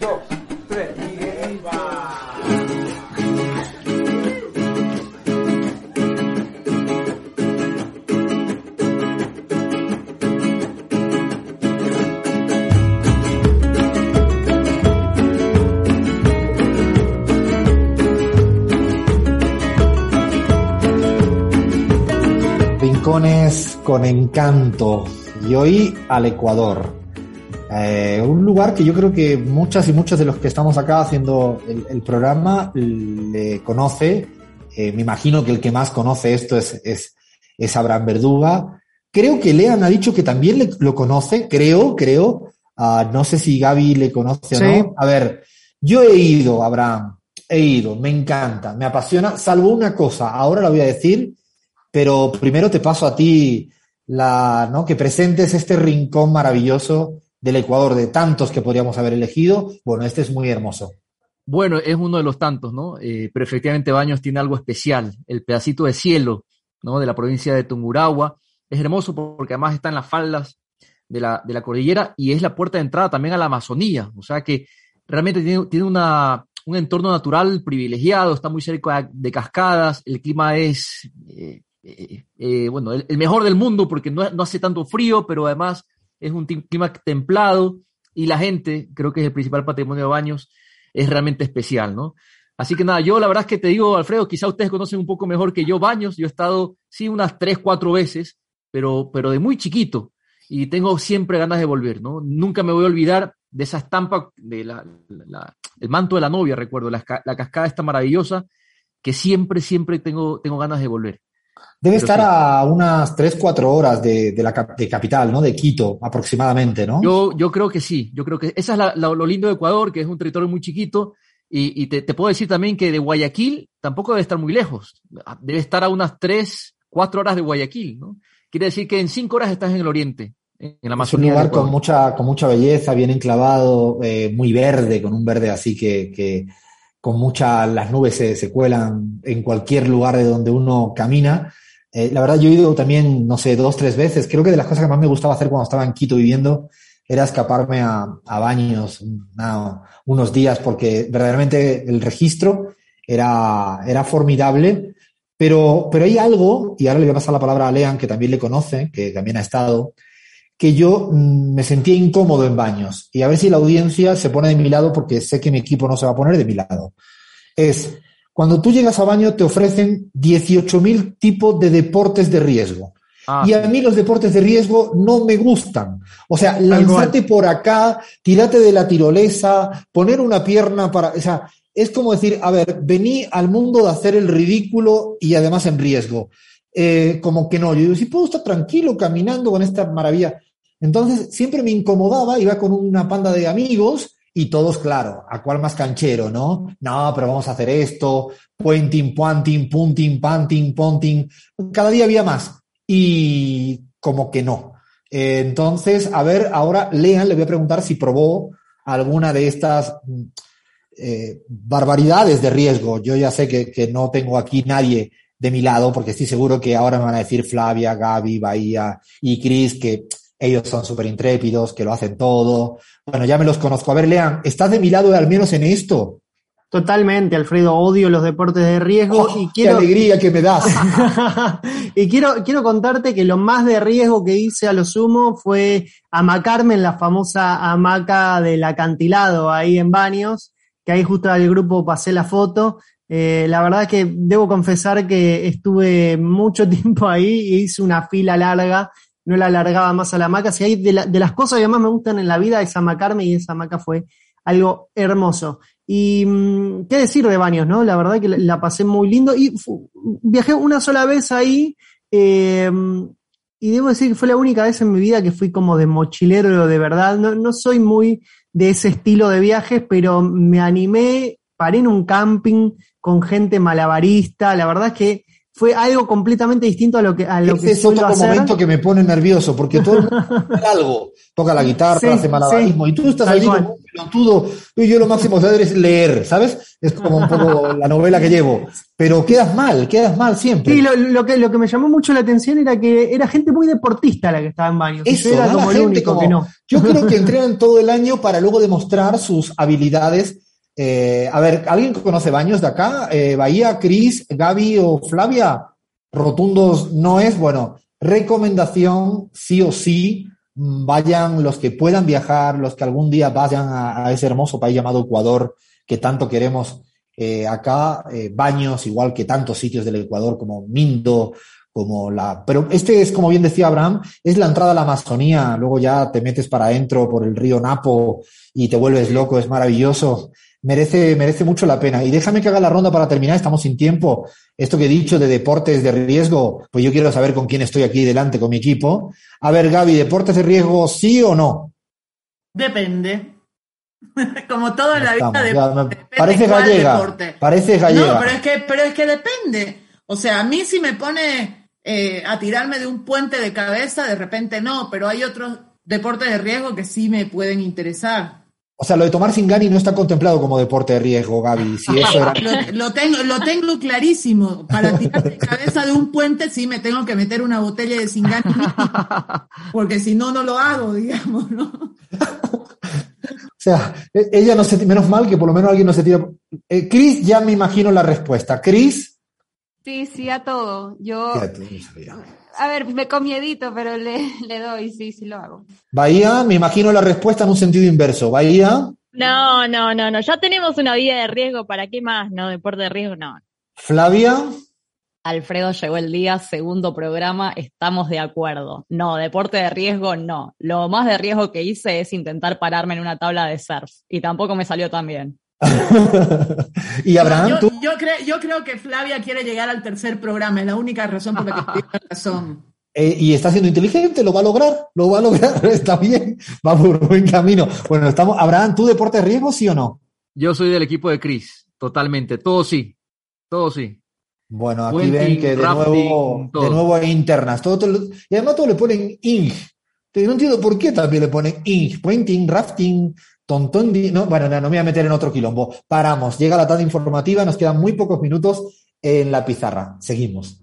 dos, tres. Rincones con encanto y hoy al Ecuador. Eh, un lugar que yo creo que muchas y muchos de los que estamos acá haciendo el, el programa le conoce. Eh, me imagino que el que más conoce esto es, es, es Abraham Verduga. Creo que Lean ha dicho que también le, lo conoce, creo, creo. Uh, no sé si Gaby le conoce Sí. o no. A ver, yo he ido, Abraham, he ido, me encanta, me apasiona, salvo una cosa, ahora la voy a decir, pero primero te paso a ti la, ¿no? que presentes este rincón maravilloso del Ecuador, de tantos que podríamos haber elegido. Bueno, este es muy hermoso. Bueno, es uno de los tantos, ¿no? Eh, pero efectivamente Baños tiene algo especial, el pedacito de cielo, ¿no? De la provincia de Tungurahua. Es hermoso porque además está en las faldas de la, de la cordillera y es la puerta de entrada también a la Amazonía. O sea que realmente tiene, tiene una, un entorno natural privilegiado, está muy cerca de, cascadas, el clima es, eh, eh, eh, bueno, el, el, mejor del mundo porque no, no hace tanto frío, pero además es un clima templado y la gente, creo que es el principal patrimonio de Baños, es realmente especial, ¿no? Así que nada, yo la verdad es que te digo, Alfredo, quizá ustedes conocen un poco mejor que yo Baños, yo he estado, sí, unas tres, cuatro veces, pero, pero de muy chiquito, y tengo siempre ganas de volver, ¿no? Nunca me voy a olvidar de esa estampa, de la, el manto de la novia, recuerdo, la, la, cascada está maravillosa, que siempre, siempre tengo, tengo ganas de volver. Debe Pero estar sí. a unas 3, 4 horas de, de la de capital, ¿no? De Quito, aproximadamente, ¿no? Yo, yo creo que sí, yo creo que esa es la, lo lindo de Ecuador, que es un territorio muy chiquito, y, y te, te, puedo decir también que de Guayaquil tampoco debe estar muy lejos, debe estar a unas 3, 4 horas de Guayaquil, ¿no? Quiere decir que en 5 horas estás en el oriente, en la Amazonía. Es un lugar con mucha, con mucha belleza, bien enclavado, eh, muy verde, con un verde así que, que con mucha, las nubes se, se, cuelan en cualquier lugar de donde uno camina. Eh, la verdad, yo he ido también, no sé, dos, tres veces. Creo que de las cosas que más me gustaba hacer cuando estaba en Quito viviendo era escaparme a, a baños no, unos días, porque verdaderamente el registro era, era formidable. Pero, pero hay algo, y ahora le voy a pasar la palabra a Lean, que también le conoce, que también ha estado, que yo mmm, me sentía incómodo en baños. Y a ver si la audiencia se pone de mi lado, porque sé que mi equipo no se va a poner de mi lado. Es, cuando tú llegas a baño te ofrecen 18.000 tipos de deportes de riesgo. Ah, y a mí los deportes de riesgo no me gustan. O sea, lanzarte por acá, tirarte de la tirolesa, poner una pierna para... O sea, es como decir, a ver, vení al mundo de hacer el ridículo y además en riesgo. Eh, como que no, yo digo, si puedo estar tranquilo caminando con esta maravilla. Entonces, siempre me incomodaba, iba con una panda de amigos y todos, claro, a cuál más canchero, ¿no? No, pero vamos a hacer esto, pointing, pointing, punting, panting, ponting. Cada día había más. Y como que no. Entonces, a ver, ahora Lean, le voy a preguntar si probó alguna de estas eh, barbaridades de riesgo. Yo ya sé que, que, no tengo aquí nadie de mi lado, porque estoy seguro que ahora me van a decir Flavia, Gaby, Bahía y Chris que ellos son súper intrépidos, que lo hacen todo. Bueno, ya me los conozco. A ver, Lean, ¿estás de mi lado al menos en esto? Totalmente, Alfredo, odio los deportes de riesgo oh, y quiero... ¡Qué alegría que me das! y quiero, quiero contarte que lo más de riesgo que hice a lo sumo fue amacarme en la famosa hamaca del acantilado ahí en Baños, que ahí justo al grupo pasé la foto. Eh, la verdad es que debo confesar que estuve mucho tiempo ahí y hice una fila larga, no la alargaba más a la hamaca. Si hay de, la, de las cosas que más me gustan en la vida es amacarme y esa hamaca fue algo hermoso. Y mm, qué decir de Baños, ¿no? La verdad que la, pasé muy lindo y viajé una sola vez ahí eh, y debo decir que fue la única vez en mi vida que fui como de mochilero de verdad. No, no soy muy de ese estilo de viajes, pero me animé, paré en un camping con gente malabarista. La verdad es que fue algo completamente distinto a lo que a lo Ese que es otro hacer. momento que me pone nervioso, porque todo el mundo hace algo. Toca la guitarra, Sí, hace malabarismo, sí, y tú estás allí cual. como un pelotudo. Y yo lo máximo que hacer es leer, ¿sabes? Es como un poco la novela que llevo. Pero quedas mal, quedas mal siempre. Sí, lo, lo que, lo que me llamó mucho la atención era que era gente muy deportista la que estaba en baños. y Eso, era como gente único como- que no. Yo creo que entrenan todo el año para luego demostrar sus habilidades. Eh, a ver, ¿alguien conoce baños de acá? Eh, Bahía, Cris, Gaby o Flavia. Rotundos no es. Bueno, recomendación, sí o sí, vayan los que puedan viajar, los que algún día vayan a, ese hermoso país llamado Ecuador, que tanto queremos eh, acá. baños, igual que tantos sitios del Ecuador como Mindo, como la... Pero este es, como bien decía Abraham, es la entrada a la Amazonía, luego ya te metes para adentro por el río Napo y te vuelves loco, es maravilloso. Merece, merece mucho la pena. Y déjame que haga la ronda para terminar, estamos sin tiempo. Esto que he dicho de deportes de riesgo, pues yo quiero saber con quién estoy aquí delante, con mi equipo. A ver, Gaby, ¿deportes de riesgo sí o no? Depende. Como todo en la vida, Estamos, de- ya depende parece gallega, deporte. parece gallega. No, pero es que, pero es que depende. O sea, a mí si me pone eh, a tirarme de un puente de cabeza, de repente no, pero hay otros deportes de riesgo que sí me pueden interesar. O sea, lo de tomar Singani no está contemplado como deporte de riesgo, Gaby. Si eso era... Lo, lo tengo, lo tengo clarísimo. Para tirar de cabeza de un puente sí me tengo que meter una botella de Singani, porque si no, no lo hago, digamos, ¿no? O sea, e- ella no se, menos mal que por lo menos alguien no se tira. Eh, Chris, ya me imagino la respuesta. Chris, Sí, sí, a todo. Yo, Fíjate, no sabía. A ver, me con miedito, pero le, le doy, sí, sí lo hago. Bahía, me imagino la respuesta en un sentido inverso. Bahía, No, no, no, no. Ya tenemos una vida de riesgo. ¿Para qué más? No, deporte de riesgo, no. Flavia, Alfredo llegó el día, segundo programa, estamos de acuerdo. No, deporte de riesgo, no. Lo más de riesgo que hice es intentar pararme en una tabla de surf y tampoco me salió tan bien. y Abraham, yo, tú. yo creo, yo creo que Flavia quiere llegar al tercer programa, es la única razón por la que la razón. Eh, y está siendo inteligente, lo va a lograr, lo va a lograr, está bien, va por buen camino. Bueno, estamos, Abraham, ¿tú deporte de riesgo, sí o no? Yo soy del equipo de Chris, totalmente. Todo sí. Todo sí. Bueno, aquí ven que de rafting, nuevo, todo. de nuevo hay internas. Todo, todo- y además todo le ponen ing. No entiendo por qué también le ponen ing. Puenting, rafting, tontón. No, bueno, no, no me voy a meter en otro quilombo. Paramos. Llega la tarde informativa, nos quedan muy pocos minutos en la pizarra. Seguimos.